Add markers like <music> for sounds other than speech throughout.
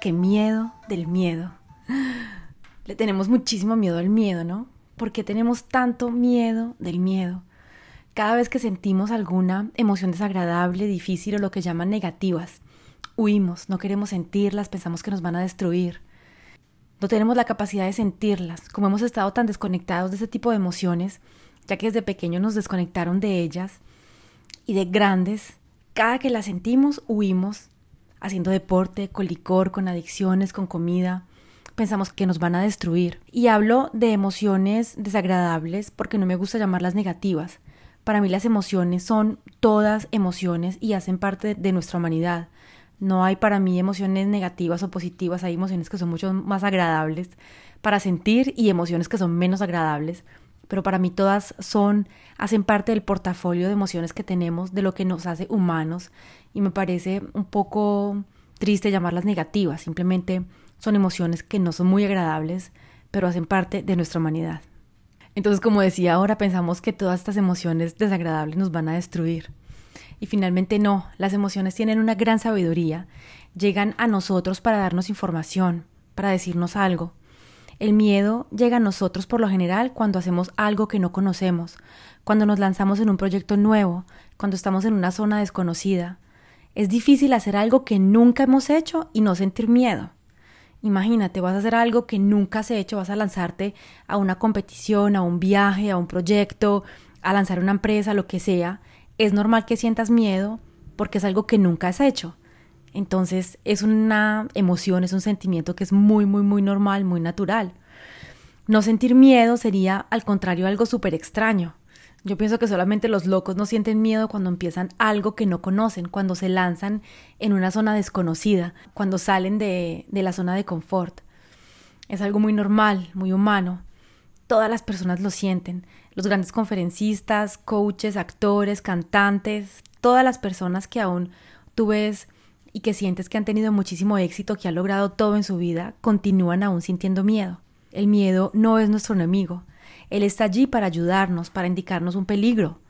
qué miedo del miedo. Le tenemos muchísimo miedo al miedo, ¿no? ¿Por qué tenemos tanto miedo del miedo? Cada vez que sentimos alguna emoción desagradable, difícil o lo que llaman negativas, huimos, no queremos sentirlas, pensamos que nos van a destruir. No tenemos la capacidad de sentirlas, como hemos estado tan desconectados de ese tipo de emociones, ya que desde pequeños nos desconectaron de ellas, y de grandes, cada que las sentimos, huimos haciendo deporte, con licor, con adicciones, con comida. Pensamos que nos van a destruir. Y hablo de emociones desagradables porque no me gusta llamarlas negativas. Para mí las emociones son todas emociones y hacen parte de nuestra humanidad. No hay para mí emociones negativas o positivas, hay emociones que son mucho más agradables para sentir y emociones que son menos agradables, pero para mí todas son hacen parte del portafolio de emociones que tenemos, de lo que nos hace humanos y me parece un poco triste llamarlas negativas, simplemente son emociones que no son muy agradables, pero hacen parte de nuestra humanidad. Entonces, como decía ahora, pensamos que todas estas emociones desagradables nos van a destruir. Y finalmente no, las emociones tienen una gran sabiduría, llegan a nosotros para darnos información, para decirnos algo. El miedo llega a nosotros por lo general cuando hacemos algo que no conocemos, cuando nos lanzamos en un proyecto nuevo, cuando estamos en una zona desconocida, es difícil hacer algo que nunca hemos hecho y no sentir miedo. Imagínate, vas a hacer algo que nunca has hecho, vas a lanzarte a una competición, a un viaje, a un proyecto, a lanzar una empresa, lo que sea. Es normal que sientas miedo porque es algo que nunca has hecho. Entonces es una emoción, es un sentimiento que es muy, muy, muy normal, muy natural. No sentir miedo sería, al contrario, algo súper extraño. Yo pienso que solamente los locos no sienten miedo cuando empiezan algo que no conocen, cuando se lanzan en una zona desconocida, cuando salen de, de la zona de confort. Es algo muy normal, muy humano. Todas las personas lo sienten. Los grandes conferencistas, coaches, actores, cantantes, todas las personas que aún tú ves y que sientes que han tenido muchísimo éxito, que han logrado todo en su vida, continúan aún sintiendo miedo. El miedo no es nuestro enemigo. Él está allí para ayudarnos, para indicarnos un peligro.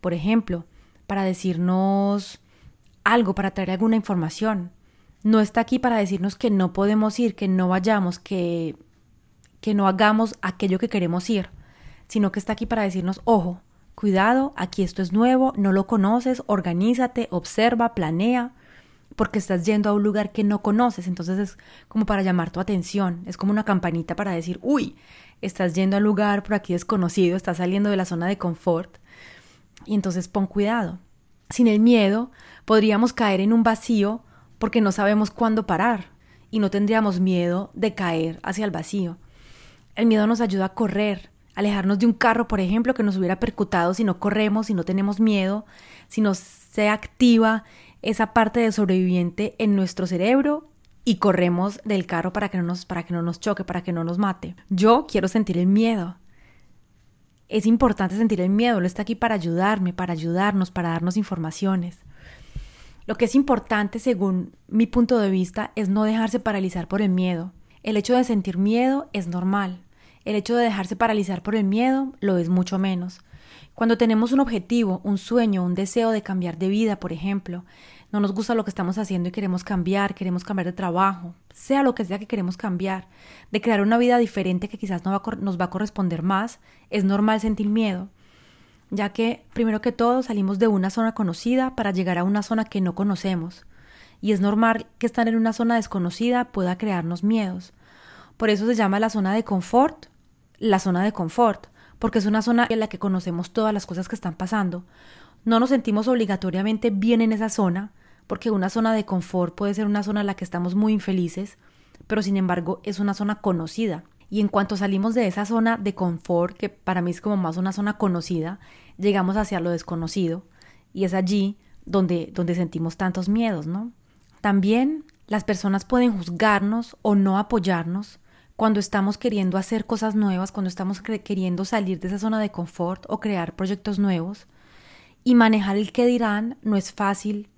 Por ejemplo, para decirnos algo, para traer alguna información. No está aquí para decirnos que no podemos ir, que no vayamos, que, que no hagamos aquello que queremos ir, sino que está aquí para decirnos, ojo, cuidado, aquí esto es nuevo, no lo conoces, organízate, observa, planea, porque estás yendo a un lugar que no conoces, entonces es como para llamar tu atención, es como una campanita para decir, uy, estás yendo a un lugar por aquí desconocido, estás saliendo de la zona de confort, y entonces pon cuidado. Sin el miedo podríamos caer en un vacío porque no sabemos cuándo parar y no tendríamos miedo de caer hacia el vacío. El miedo nos ayuda a correr, alejarnos de un carro, por ejemplo, que nos hubiera percutado si no corremos, si no tenemos miedo, si no se activa esa parte de sobreviviente en nuestro cerebro y corremos del carro para que no nos, para que no nos choque, para que no nos mate. Yo quiero sentir el miedo. Es importante sentir el miedo, lo está aquí para ayudarme, para ayudarnos, para darnos informaciones. Lo que es importante, según mi punto de vista, es no dejarse paralizar por el miedo. El hecho de sentir miedo es normal. El hecho de dejarse paralizar por el miedo lo es mucho menos. Cuando tenemos un objetivo, un sueño, un deseo de cambiar de vida, por ejemplo, no nos gusta lo que estamos haciendo y queremos cambiar, queremos cambiar de trabajo, sea lo que sea que queremos cambiar, de crear una vida diferente que quizás no nos va a corresponder más, es normal sentir miedo, ya que primero que todo salimos de una zona conocida para llegar a una zona que no conocemos. y es normal que estar en una zona desconocida pueda crearnos miedos. Por eso se llama la zona de confort, la zona de confort, porque es una zona en la que conocemos todas las cosas que están pasando. No nos sentimos obligatoriamente bien en esa zona, porque una zona de confort puede ser una zona en la que estamos muy infelices, pero sin embargo es una zona conocida. Y en cuanto salimos de esa zona de confort, que para mí es como más una zona conocida, llegamos hacia lo desconocido y es allí donde, donde sentimos tantos miedos, ¿no? También las personas pueden juzgarnos o no apoyarnos cuando estamos queriendo hacer cosas nuevas, cuando estamos queriendo salir de esa zona de confort o crear proyectos nuevos. Y manejar el que dirán no es fácil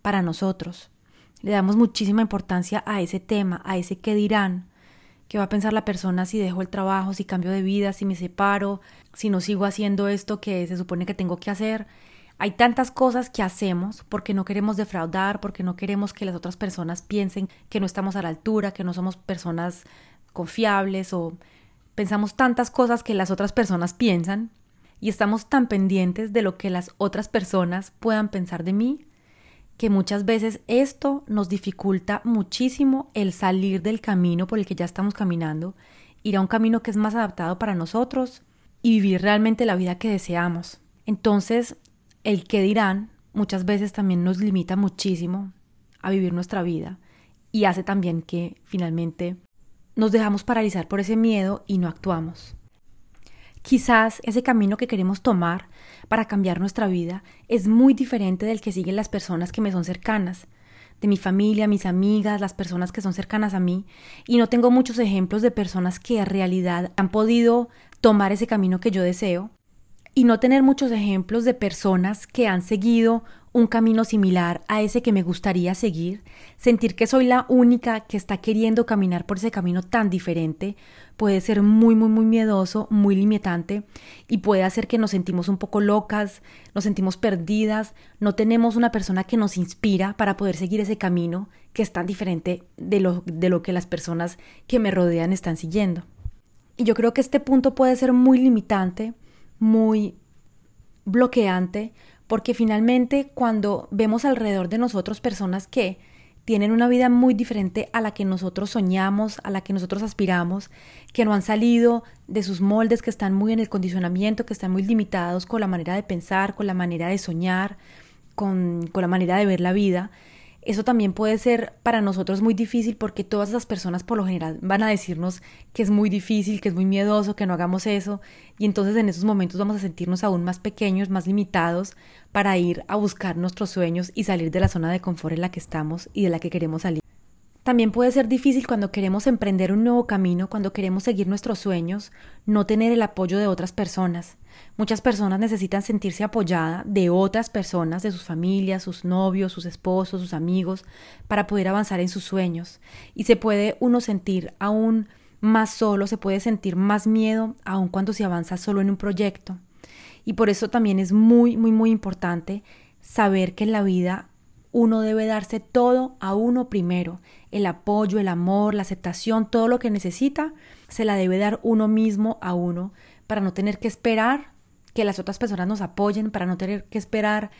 para nosotros. Le damos muchísima importancia a ese tema, a ese qué dirán, qué va a pensar la persona si dejo el trabajo, si cambio de vida, si me separo, si no sigo haciendo esto que se supone que tengo que hacer. Hay tantas cosas que hacemos porque no queremos defraudar, porque no queremos que las otras personas piensen que no estamos a la altura, que no somos personas confiables o pensamos tantas cosas que las otras personas piensan y estamos tan pendientes de lo que las otras personas puedan pensar de mí que muchas veces esto nos dificulta muchísimo el salir del camino por el que ya estamos caminando, ir a un camino que es más adaptado para nosotros y vivir realmente la vida que deseamos. Entonces, el que dirán muchas veces también nos limita muchísimo a vivir nuestra vida y hace también que finalmente nos dejamos paralizar por ese miedo y no actuamos. Quizás ese camino que queremos tomar para cambiar nuestra vida es muy diferente del que siguen las personas que me son cercanas, de mi familia, mis amigas, las personas que son cercanas a mí, y no tengo muchos ejemplos de personas que en realidad han podido tomar ese camino que yo deseo, y no tener muchos ejemplos de personas que han seguido un camino similar a ese que me gustaría seguir, sentir que soy la única que está queriendo caminar por ese camino tan diferente, puede ser muy, muy, muy miedoso, muy limitante y puede hacer que nos sentimos un poco locas, nos sentimos perdidas, no tenemos una persona que nos inspira para poder seguir ese camino que es tan diferente de lo, de lo que las personas que me rodean están siguiendo. Y yo creo que este punto puede ser muy limitante, muy bloqueante, porque finalmente cuando vemos alrededor de nosotros personas que tienen una vida muy diferente a la que nosotros soñamos, a la que nosotros aspiramos, que no han salido de sus moldes, que están muy en el condicionamiento, que están muy limitados con la manera de pensar, con la manera de soñar, con, con la manera de ver la vida, eso también puede ser para nosotros muy difícil porque todas esas personas por lo general van a decirnos que es muy difícil, que es muy miedoso, que no hagamos eso y entonces en esos momentos vamos a sentirnos aún más pequeños, más limitados para ir a buscar nuestros sueños y salir de la zona de confort en la que estamos y de la que queremos salir. También puede ser difícil cuando queremos emprender un nuevo camino, cuando queremos seguir nuestros sueños, no tener el apoyo de otras personas. Muchas personas necesitan sentirse apoyada de otras personas, de sus familias, sus novios, sus esposos, sus amigos, para poder avanzar en sus sueños. Y se puede uno sentir aún más solo, se puede sentir más miedo aun cuando se avanza solo en un proyecto. Y por eso también es muy, muy, muy importante saber que en la vida uno debe darse todo a uno primero. El apoyo, el amor, la aceptación, todo lo que necesita, se la debe dar uno mismo a uno para no tener que esperar que las otras personas nos apoyen, para no tener que esperar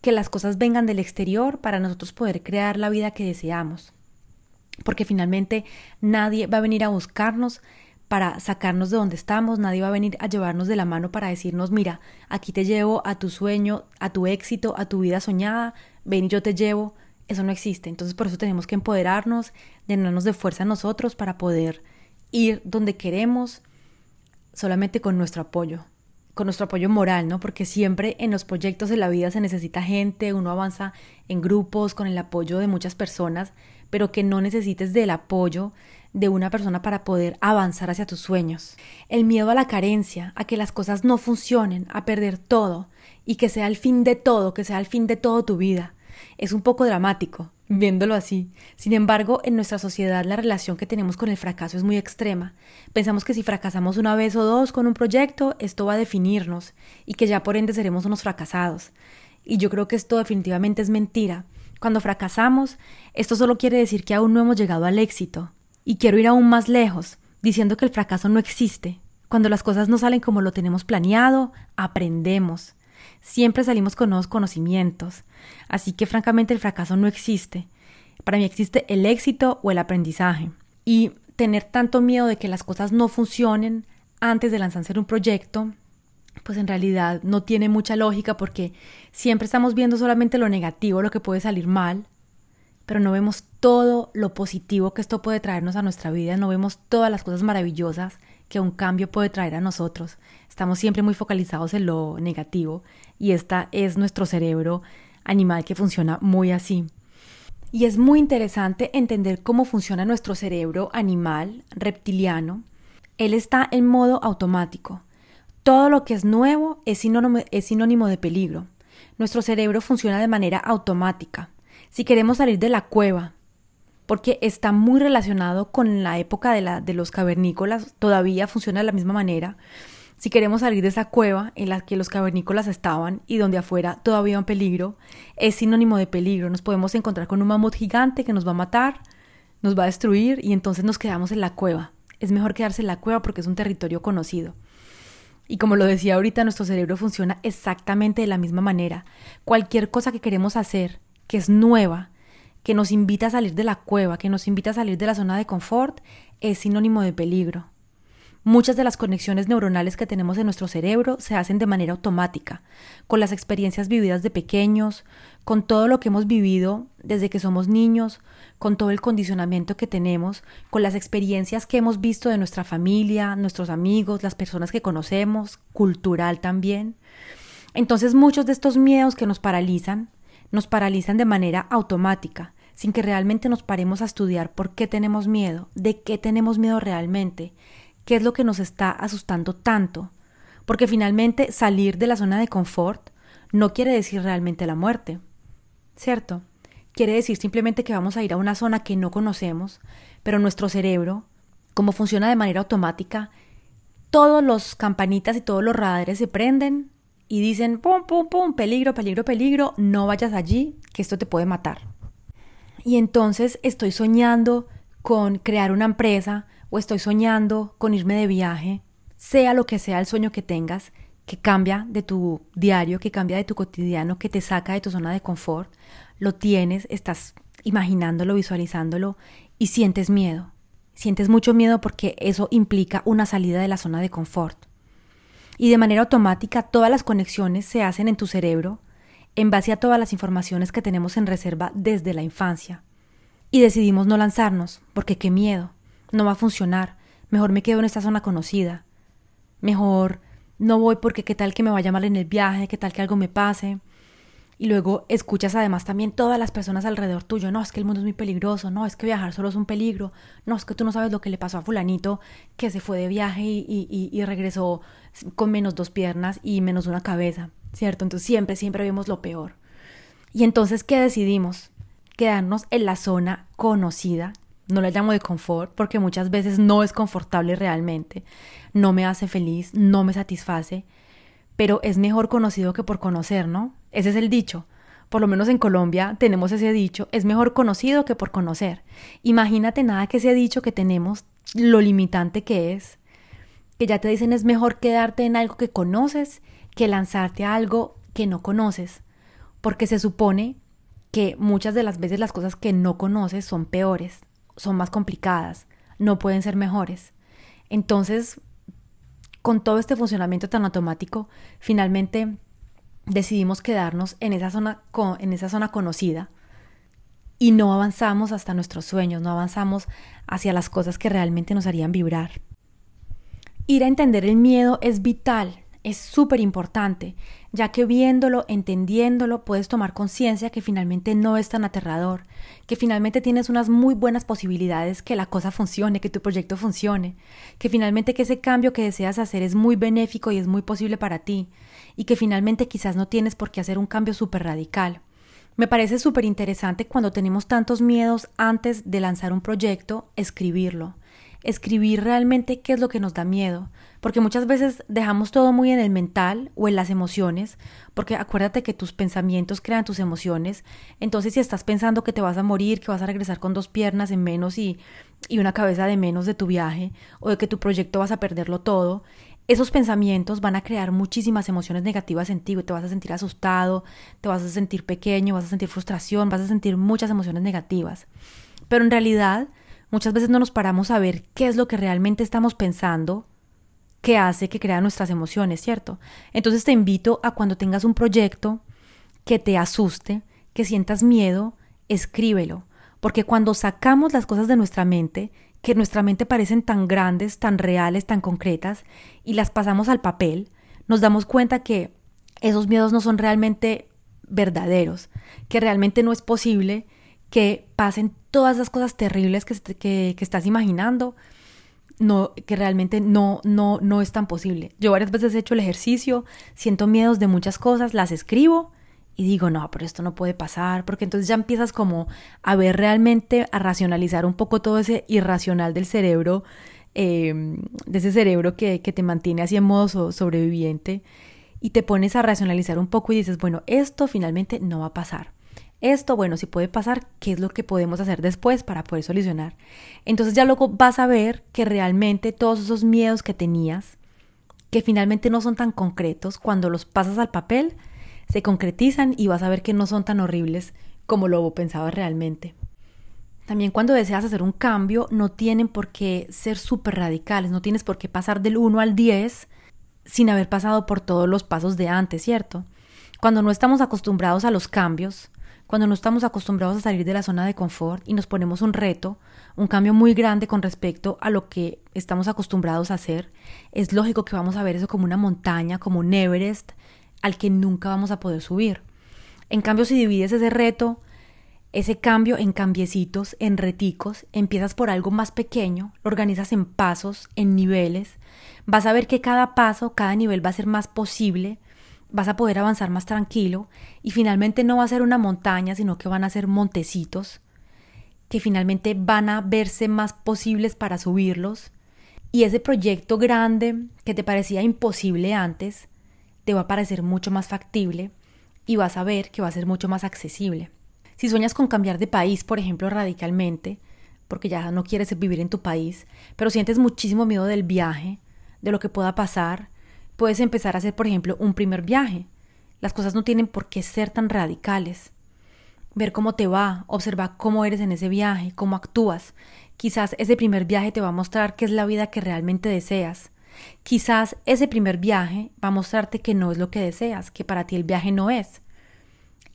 que las cosas vengan del exterior para nosotros poder crear la vida que deseamos. Porque finalmente nadie va a venir a buscarnos para sacarnos de donde estamos, nadie va a venir a llevarnos de la mano para decirnos, mira, aquí te llevo a tu sueño, a tu éxito, a tu vida soñada, ven yo te llevo. Eso no existe. Entonces por eso tenemos que empoderarnos, llenarnos de fuerza nosotros para poder ir donde queremos solamente con nuestro apoyo, con nuestro apoyo moral, ¿no? Porque siempre en los proyectos de la vida se necesita gente, uno avanza en grupos con el apoyo de muchas personas, pero que no necesites del apoyo de una persona para poder avanzar hacia tus sueños. El miedo a la carencia, a que las cosas no funcionen, a perder todo y que sea el fin de todo, que sea el fin de todo tu vida. Es un poco dramático, viéndolo así. Sin embargo, en nuestra sociedad la relación que tenemos con el fracaso es muy extrema. Pensamos que si fracasamos una vez o dos con un proyecto, esto va a definirnos y que ya por ende seremos unos fracasados. Y yo creo que esto definitivamente es mentira. Cuando fracasamos, esto solo quiere decir que aún no hemos llegado al éxito, y quiero ir aún más lejos, diciendo que el fracaso no existe. Cuando las cosas no salen como lo tenemos planeado, aprendemos. Siempre salimos con nuevos conocimientos. Así que francamente el fracaso no existe. Para mí existe el éxito o el aprendizaje. Y tener tanto miedo de que las cosas no funcionen antes de lanzarse un proyecto, pues en realidad no tiene mucha lógica porque siempre estamos viendo solamente lo negativo, lo que puede salir mal, pero no vemos todo lo positivo que esto puede traernos a nuestra vida, no vemos todas las cosas maravillosas que un cambio puede traer a nosotros. Estamos siempre muy focalizados en lo negativo y esta es nuestro cerebro animal que funciona muy así. Y es muy interesante entender cómo funciona nuestro cerebro animal reptiliano. Él está en modo automático. Todo lo que es nuevo es sinónimo, es sinónimo de peligro. Nuestro cerebro funciona de manera automática. Si queremos salir de la cueva, porque está muy relacionado con la época de, la, de los cavernícolas, todavía funciona de la misma manera. Si queremos salir de esa cueva en la que los cavernícolas estaban y donde afuera todavía un peligro, es sinónimo de peligro. Nos podemos encontrar con un mamut gigante que nos va a matar, nos va a destruir y entonces nos quedamos en la cueva. Es mejor quedarse en la cueva porque es un territorio conocido. Y como lo decía ahorita, nuestro cerebro funciona exactamente de la misma manera. Cualquier cosa que queremos hacer, que es nueva, que nos invita a salir de la cueva, que nos invita a salir de la zona de confort, es sinónimo de peligro. Muchas de las conexiones neuronales que tenemos en nuestro cerebro se hacen de manera automática, con las experiencias vividas de pequeños, con todo lo que hemos vivido desde que somos niños, con todo el condicionamiento que tenemos, con las experiencias que hemos visto de nuestra familia, nuestros amigos, las personas que conocemos, cultural también. Entonces muchos de estos miedos que nos paralizan, nos paralizan de manera automática, sin que realmente nos paremos a estudiar por qué tenemos miedo, de qué tenemos miedo realmente, qué es lo que nos está asustando tanto, porque finalmente salir de la zona de confort no quiere decir realmente la muerte, ¿cierto? Quiere decir simplemente que vamos a ir a una zona que no conocemos, pero nuestro cerebro, como funciona de manera automática, todos los campanitas y todos los radares se prenden y dicen, pum, pum, pum, peligro, peligro, peligro, no vayas allí, que esto te puede matar. Y entonces estoy soñando con crear una empresa o estoy soñando con irme de viaje, sea lo que sea el sueño que tengas, que cambia de tu diario, que cambia de tu cotidiano, que te saca de tu zona de confort, lo tienes, estás imaginándolo, visualizándolo y sientes miedo. Sientes mucho miedo porque eso implica una salida de la zona de confort. Y de manera automática todas las conexiones se hacen en tu cerebro en base a todas las informaciones que tenemos en reserva desde la infancia. Y decidimos no lanzarnos, porque qué miedo no va a funcionar, mejor me quedo en esta zona conocida, mejor no voy porque qué tal que me vaya mal en el viaje, qué tal que algo me pase. Y luego escuchas además también todas las personas alrededor tuyo, no, es que el mundo es muy peligroso, no, es que viajar solo es un peligro, no, es que tú no sabes lo que le pasó a fulanito que se fue de viaje y, regresó con menos dos piernas y menos una cabeza, ¿cierto? Entonces siempre, siempre vemos lo peor. Y entonces, ¿qué decidimos? Quedarnos en la zona conocida, no la llamo de confort porque muchas veces no es confortable realmente, no me hace feliz, no me satisface, pero es mejor conocido que por conocer, ¿no? Ese es el dicho. Por lo menos en Colombia tenemos ese dicho, es mejor conocido que por conocer. Imagínate nada que ese dicho que tenemos, lo limitante que es, que ya te dicen es mejor quedarte en algo que conoces que lanzarte a algo que no conoces, porque se supone que muchas de las veces las cosas que no conoces son peores son más complicadas, no pueden ser mejores. Entonces, con todo este funcionamiento tan automático, finalmente decidimos quedarnos en esa zona, en esa zona conocida y no avanzamos hasta nuestros sueños, no avanzamos hacia las cosas que realmente nos harían vibrar. Ir a entender el miedo es vital es súper importante, ya que viéndolo, entendiéndolo, puedes tomar conciencia que finalmente no es tan aterrador, que finalmente tienes unas muy buenas posibilidades que la cosa funcione, que tu proyecto funcione, que finalmente que ese cambio que deseas hacer es muy benéfico y es muy posible para ti, y que finalmente quizás no tienes por qué hacer un cambio súper radical. Me parece súper interesante cuando tenemos tantos miedos antes de lanzar un proyecto, escribirlo escribir realmente qué es lo que nos da miedo, porque muchas veces dejamos todo muy en el mental o en las emociones, porque acuérdate que tus pensamientos crean tus emociones, entonces si estás pensando que te vas a morir, que vas a regresar con dos piernas en menos y, y una cabeza de menos de tu viaje, o de que tu proyecto vas a perderlo todo, esos pensamientos van a crear muchísimas emociones negativas en ti. Te vas a sentir asustado, te vas a sentir pequeño, vas a sentir frustración, vas a sentir muchas emociones negativas. Pero en realidad, muchas veces no nos paramos a ver qué es lo que realmente estamos pensando que hace que crea nuestras emociones, ¿cierto? Entonces te invito a cuando tengas un proyecto que te asuste, que sientas miedo, escríbelo, porque cuando sacamos las cosas de nuestra mente, que nuestra mente parecen tan grandes, tan reales, tan concretas, y las pasamos al papel, nos damos cuenta que esos miedos no son realmente verdaderos, que realmente no es posible que pasen todas las cosas terribles que, que, que estás imaginando, no, que realmente no, no, no es tan posible. Yo varias veces he hecho el ejercicio, siento miedos de muchas cosas, las escribo y digo, no, pero esto no puede pasar, porque entonces ya empiezas como a ver realmente, a racionalizar un poco todo ese irracional del cerebro, em, de ese cerebro que, que te mantiene así en modo sobreviviente, y te pones a racionalizar un poco y dices, bueno, esto finalmente no va a pasar. Esto, bueno, si puede pasar, ¿qué es lo que podemos hacer después para poder solucionar? Entonces ya luego vas a ver que realmente todos esos miedos que tenías, que finalmente no son tan concretos, cuando los pasas al papel, se concretizan y vas a ver que no son tan horribles como lo pensabas realmente. También cuando deseas hacer un cambio, no tienen por qué ser súper radicales, no tienes por qué pasar del 1 al 10 sin haber pasado por todos los pasos de antes, ¿cierto? Cuando no estamos acostumbrados a los cambios, cuando no estamos acostumbrados a salir de la zona de confort y nos ponemos un reto, un cambio muy grande con respecto a lo que estamos acostumbrados a hacer, es lógico que vamos a ver eso como una montaña, como un Everest, al que nunca vamos a poder subir. En cambio, si divides ese reto, ese cambio en cambiecitos, en reticos, empiezas por algo más pequeño, lo organizas en pasos, en niveles, vas a ver que cada paso, cada nivel va a ser más posible, vas a poder avanzar más tranquilo y finalmente no va a ser una montaña, sino que van a ser montecitos que finalmente van a verse más posibles para subirlos y ese proyecto grande que te parecía imposible antes te va a parecer mucho más factible y vas a ver que va a ser mucho más accesible. Si sueñas con cambiar de país, por ejemplo, radicalmente, porque ya no quieres vivir en tu país, pero sientes muchísimo miedo del viaje, de lo que pueda pasar, puedes empezar a hacer, por ejemplo, un primer viaje. Las cosas no tienen por qué ser tan radicales. Ver cómo te va, observar cómo eres en ese viaje, cómo actúas. Quizás ese primer viaje te va a mostrar qué es la vida que realmente deseas. Quizás ese primer viaje va a mostrarte que no es lo que deseas, que para ti el viaje no es.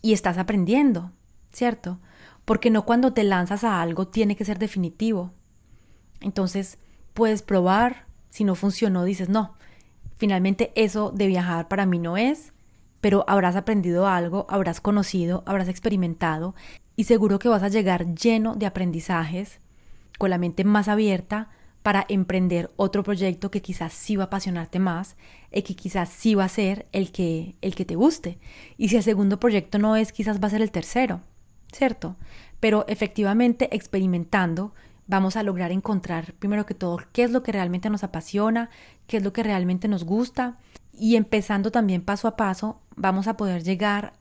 Y estás aprendiendo, ¿cierto? Porque no cuando te lanzas a algo tiene que ser definitivo. Entonces, puedes probar, si no funcionó, dices, no, Finalmente eso de viajar para mí no es, pero habrás aprendido algo, habrás conocido, habrás experimentado y seguro que vas a llegar lleno de aprendizajes, con la mente más abierta para emprender otro proyecto que quizás sí va a apasionarte más y que quizás sí va a ser el que, el que te guste. Y si el segundo proyecto no es, quizás va a ser el tercero, ¿cierto? Pero efectivamente experimentando vamos a lograr encontrar, primero que todo, qué es lo que realmente nos apasiona, qué es lo que realmente nos gusta y empezando también paso a paso, vamos a poder llegar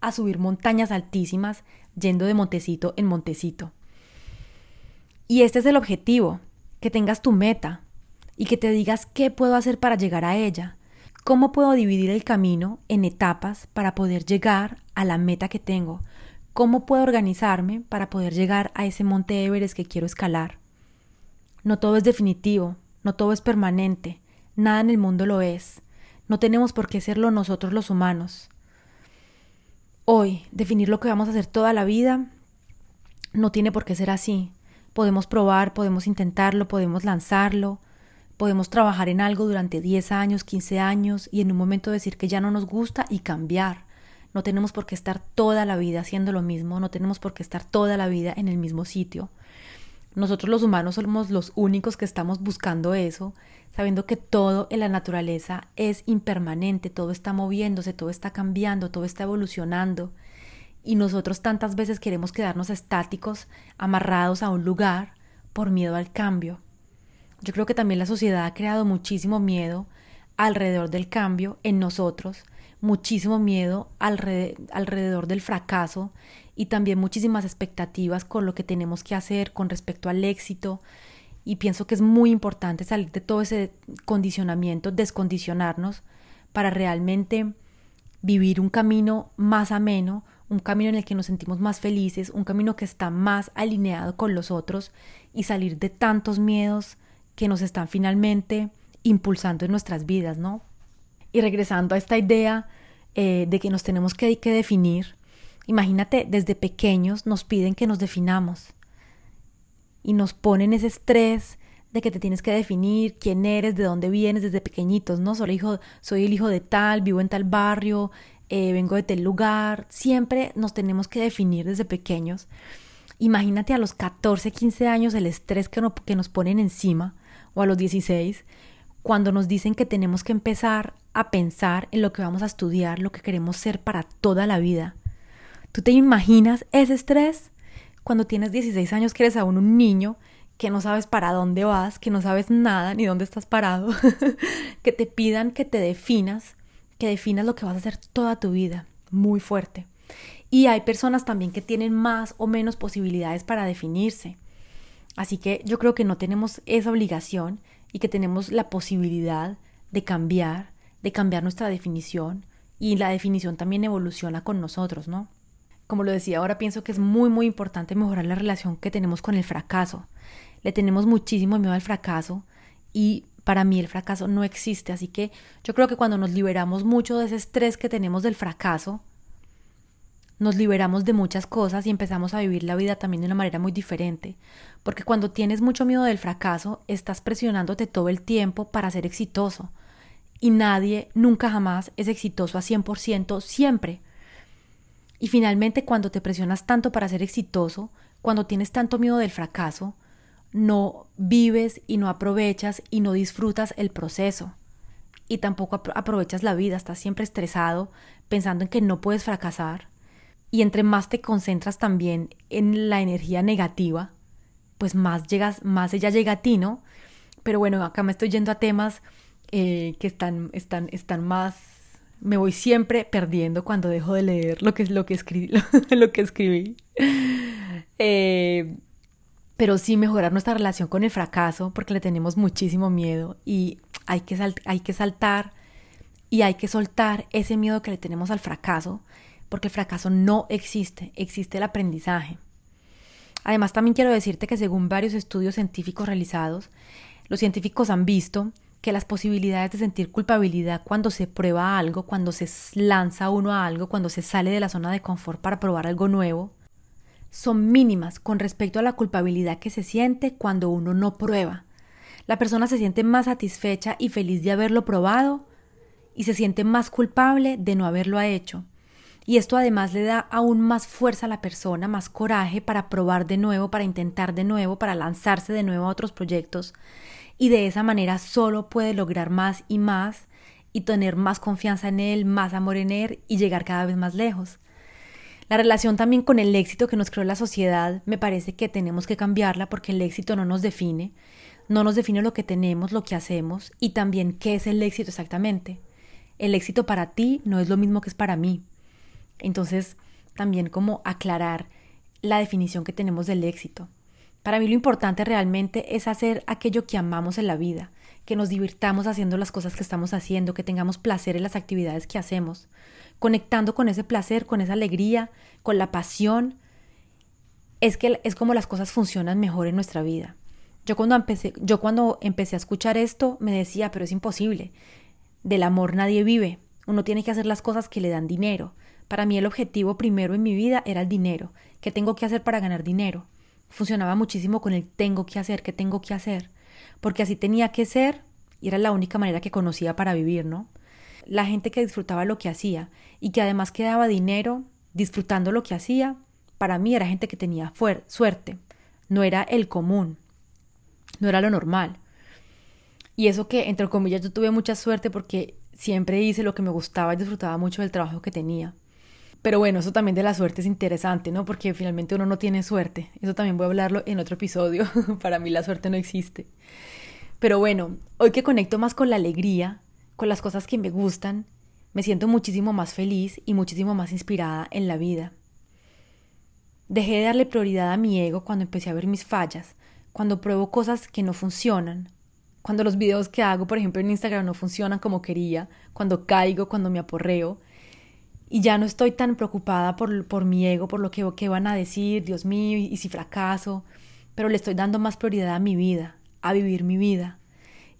a subir montañas altísimas yendo de montecito en montecito. Y este es el objetivo, que tengas tu meta y que te digas qué puedo hacer para llegar a ella, cómo puedo dividir el camino en etapas para poder llegar a la meta que tengo, ¿Cómo puedo organizarme para poder llegar a ese monte Everest que quiero escalar? No todo es definitivo, no todo es permanente, nada en el mundo lo es. No tenemos por qué serlo nosotros los humanos. Hoy, definir lo que vamos a hacer toda la vida no tiene por qué ser así. Podemos probar, podemos intentarlo, podemos lanzarlo, podemos trabajar en algo durante 10 años, 15 años y en un momento decir que ya no nos gusta y cambiar. No tenemos por qué estar toda la vida haciendo lo mismo, no tenemos por qué estar toda la vida en el mismo sitio. Nosotros los humanos somos los únicos que estamos buscando eso, sabiendo que todo en la naturaleza es impermanente, todo está moviéndose, todo está cambiando, todo está evolucionando. Y nosotros tantas veces queremos quedarnos estáticos, amarrados a un lugar, por miedo al cambio. Yo creo que también la sociedad ha creado muchísimo miedo alrededor del cambio en nosotros muchísimo miedo alrededor del fracaso y también muchísimas expectativas con lo que tenemos que hacer con respecto al éxito y pienso que es muy importante salir de todo ese condicionamiento, descondicionarnos para realmente vivir un camino más ameno, un camino en el que nos sentimos más felices, un camino que está más alineado con los otros y salir de tantos miedos que nos están finalmente impulsando en nuestras vidas, ¿no? Y regresando a esta idea eh, de que nos tenemos que, definir, imagínate, desde pequeños nos piden que nos definamos y nos ponen ese estrés de que te tienes que definir quién eres, de dónde vienes desde pequeñitos, ¿no? Soy, hijo, soy el hijo de tal, vivo en tal barrio, eh, vengo de tal lugar. Siempre nos tenemos que definir desde pequeños. Imagínate a los 14, 15 años el estrés que, que nos ponen encima, o a los 16, cuando nos dicen que tenemos que empezar a pensar en lo que vamos a estudiar, lo que queremos ser para toda la vida. ¿Tú te imaginas ese estrés? Cuando tienes 16 años que eres aún un niño que no sabes para dónde vas, que no sabes nada ni dónde estás parado, <laughs> que te pidan que te definas, que definas lo que vas a hacer toda tu vida, muy fuerte. Y hay personas también que tienen más o menos posibilidades para definirse. Así que yo creo que no tenemos esa obligación y que tenemos la posibilidad de cambiar, de cambiar nuestra definición y la definición también evoluciona con nosotros, ¿no? Como lo decía ahora, pienso que es muy, muy importante mejorar la relación que tenemos con el fracaso le tenemos muchísimo miedo al fracaso y para mí el fracaso no existe. Así que yo creo que cuando nos liberamos mucho de ese estrés que tenemos del fracaso, nos liberamos de muchas cosas y empezamos a vivir la vida también de una manera muy diferente. Porque cuando tienes mucho miedo del fracaso, estás presionándote todo el tiempo para ser exitoso. Y nadie, nunca jamás, es exitoso a 100% siempre. Y finalmente, cuando te presionas tanto para ser exitoso, cuando tienes tanto miedo del fracaso, no vives y no aprovechas y no disfrutas el proceso. Y tampoco aprovechas la vida, estás siempre estresado, pensando en que no puedes fracasar. Y entre más te concentras también en la energía negativa, pues más llegas, más ella llega a ti, ¿no? Pero bueno, acá me estoy yendo a temas eh, que están, están, están más. Me voy siempre perdiendo cuando dejo de leer lo que, <laughs> lo que, escribí, lo que escribí. Eh, pero sí mejorar nuestra relación con el fracaso porque le tenemos muchísimo miedo y hay que, hay que saltar y hay que soltar ese miedo que le tenemos al fracaso porque el fracaso no existe, existe el aprendizaje. Además también quiero decirte que según varios estudios científicos realizados, los científicos han visto que las posibilidades de sentir culpabilidad cuando se prueba algo, cuando se lanza uno a algo, cuando se sale de la zona de confort para probar algo nuevo, son mínimas con respecto a la culpabilidad que se siente cuando uno no prueba. La persona se siente más satisfecha y feliz de haberlo probado y se siente más culpable de no haberlo hecho. Y esto además le da aún más fuerza a la persona, más coraje para probar de nuevo, para intentar de nuevo, para lanzarse de nuevo a otros proyectos. Y de esa manera solo puede lograr más y más y tener más confianza en él, más amor en él y llegar cada vez más lejos. La relación también con el éxito que nos creó la sociedad, me parece que tenemos que cambiarla porque el éxito no nos define, no nos define lo que tenemos, lo que hacemos y también qué es el éxito exactamente. El éxito para ti no es lo mismo que es para mí. Entonces, también como aclarar la definición que tenemos del éxito. Para mí lo importante realmente es hacer aquello que amamos en la vida, que nos divirtamos haciendo las cosas que estamos haciendo, que tengamos placer en las actividades que hacemos conectando con ese placer, con esa alegría, con la pasión, es que es como las cosas funcionan mejor en nuestra vida. Yo cuando empecé, yo cuando empecé a escuchar esto me decía, pero es imposible. Del amor nadie vive. Uno tiene que hacer las cosas que le dan dinero. Para mí el objetivo primero en mi vida era el dinero. ¿Qué tengo que hacer para ganar dinero? Funcionaba muchísimo con el tengo que hacer, ¿qué tengo que hacer? Porque así tenía que ser y era la única manera que conocía para vivir, ¿no? La gente que disfrutaba lo que hacía y que además quedaba dinero disfrutando lo que hacía, para mí era gente que tenía suerte, no era el común, no era lo normal. Y eso que, entre comillas, yo tuve mucha suerte porque siempre hice lo que me gustaba y disfrutaba mucho del trabajo que tenía. Pero bueno, eso también de la suerte es interesante, ¿no? Porque finalmente uno no tiene suerte. Eso también voy a hablarlo en otro episodio. <laughs> Para mí la suerte no existe. Pero bueno, hoy que conecto más con la alegría, con las cosas que me gustan, me siento muchísimo más feliz y muchísimo más inspirada en la vida. Dejé de darle prioridad a mi ego cuando empecé a ver mis fallas, cuando pruebo cosas que no funcionan, cuando los videos que hago, por ejemplo, en Instagram no funcionan como quería, cuando caigo, cuando me aporreo, y ya no estoy tan preocupada por, por mi ego, por lo que, van a decir, Dios mío, y, y si fracaso, pero le estoy dando más prioridad a mi vida, a vivir mi vida.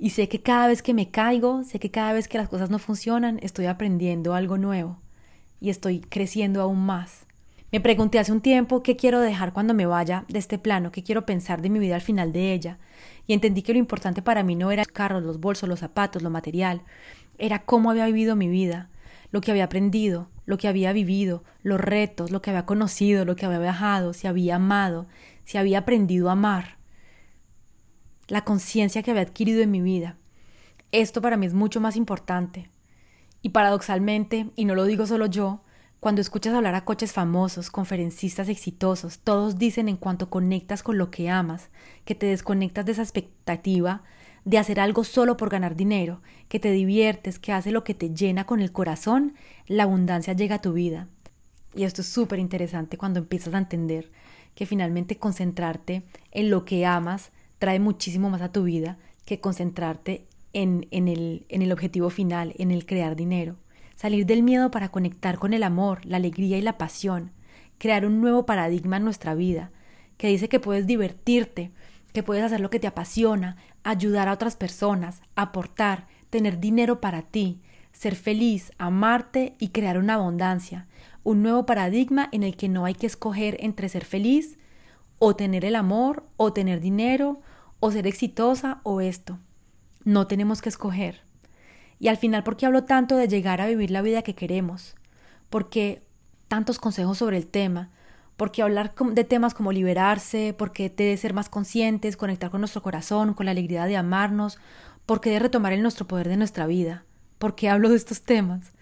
Y sé que cada vez que me caigo, sé que cada vez que las cosas no funcionan, estoy aprendiendo algo nuevo y estoy creciendo aún más. Me pregunté hace un tiempo qué quiero dejar cuando me vaya de este plano, qué quiero pensar de mi vida al final de ella, y entendí que lo importante para mí no era los carros, los bolsos, los zapatos, lo material, era cómo había vivido mi vida, lo que había aprendido, lo que había vivido, los retos, lo que había conocido, lo que había viajado, si había amado, si había aprendido a amar, la conciencia que había adquirido en mi vida. Esto para mí es mucho más importante. Y paradoxalmente, y no lo digo solo yo, cuando escuchas hablar a coches famosos, conferencistas exitosos, todos dicen en cuanto conectas con lo que amas, que te desconectas de esa expectativa de hacer algo solo por ganar dinero, que te diviertes, que hace lo que te llena con el corazón, la abundancia llega a tu vida. Y esto es súper interesante cuando empiezas a entender que finalmente concentrarte en lo que amas trae muchísimo más a tu vida que concentrarte en, el, en el objetivo final, en el crear dinero. Salir del miedo para conectar con el amor, la alegría y la pasión. Crear un nuevo paradigma en nuestra vida, que dice que puedes divertirte, que puedes hacer lo que te apasiona, ayudar a otras personas, aportar, tener dinero para ti, ser feliz, amarte y crear una abundancia, un nuevo paradigma en el que no hay que escoger entre ser feliz o tener el amor o tener dinero o ser exitosa o esto. No tenemos que escoger. Y al final, ¿por qué hablo tanto de llegar a vivir la vida que queremos? Porque tantos consejos sobre el tema, porque hablar de temas como liberarse, porque de ser más conscientes, conectar con nuestro corazón, con la alegría de amarnos, porque de retomar el nuestro poder de nuestra vida. ¿Por qué hablo de estos temas?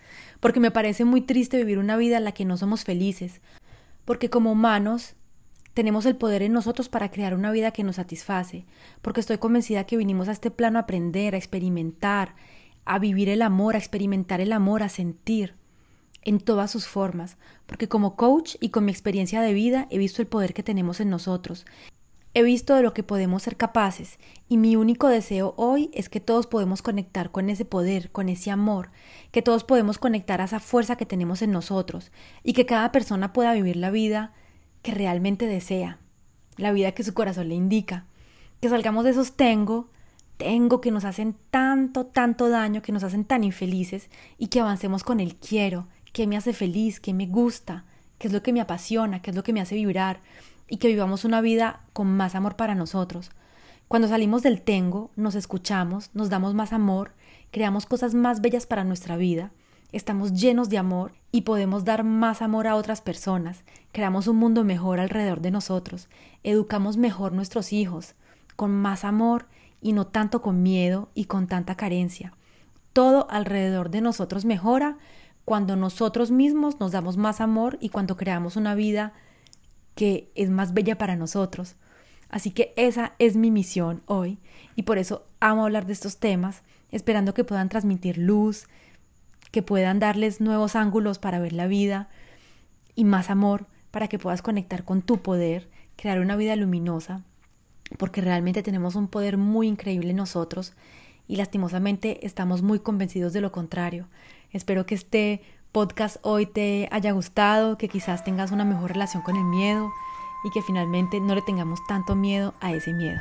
Porque me parece muy triste vivir una vida en la que no somos felices, porque como humanos tenemos el poder en nosotros para crear una vida que nos satisface, porque estoy convencida que vinimos a este plano a aprender, a experimentar, a vivir el amor, a experimentar el amor, a sentir en todas sus formas, porque como coach y con mi experiencia de vida he visto el poder que tenemos en nosotros. He visto de lo que podemos ser capaces y mi único deseo hoy es que todos podemos conectar con ese poder, con ese amor, que todos podemos conectar a esa fuerza que tenemos en nosotros y que cada persona pueda vivir la vida que realmente desea, la vida que su corazón le indica, que salgamos de esos tengo, tengo que nos hacen tanto, tanto daño, que nos hacen tan infelices y que avancemos con el quiero, qué me hace feliz, qué me gusta, qué es lo que me apasiona, qué es lo que me hace vibrar y que vivamos una vida con más amor para nosotros. Cuando salimos del tengo, nos escuchamos, nos damos más amor, creamos cosas más bellas para nuestra vida, estamos llenos de amor y podemos dar más amor a otras personas, creamos un mundo mejor alrededor de nosotros, educamos mejor nuestros hijos, con más amor y no tanto con miedo y con tanta carencia. Todo alrededor de nosotros mejora cuando nosotros mismos nos damos más amor y cuando creamos una vida que es más bella para nosotros. Así que esa es mi misión hoy y por eso amo hablar de estos temas, esperando que puedan transmitir luz, que puedan darles nuevos ángulos para ver la vida y más amor para que puedas conectar con tu poder, crear una vida luminosa, porque realmente tenemos un poder muy increíble en nosotros y lastimosamente estamos muy convencidos de lo contrario. Espero que este podcast hoy te haya gustado, que quizás tengas una mejor relación con el miedo y que finalmente no le tengamos tanto miedo a ese miedo.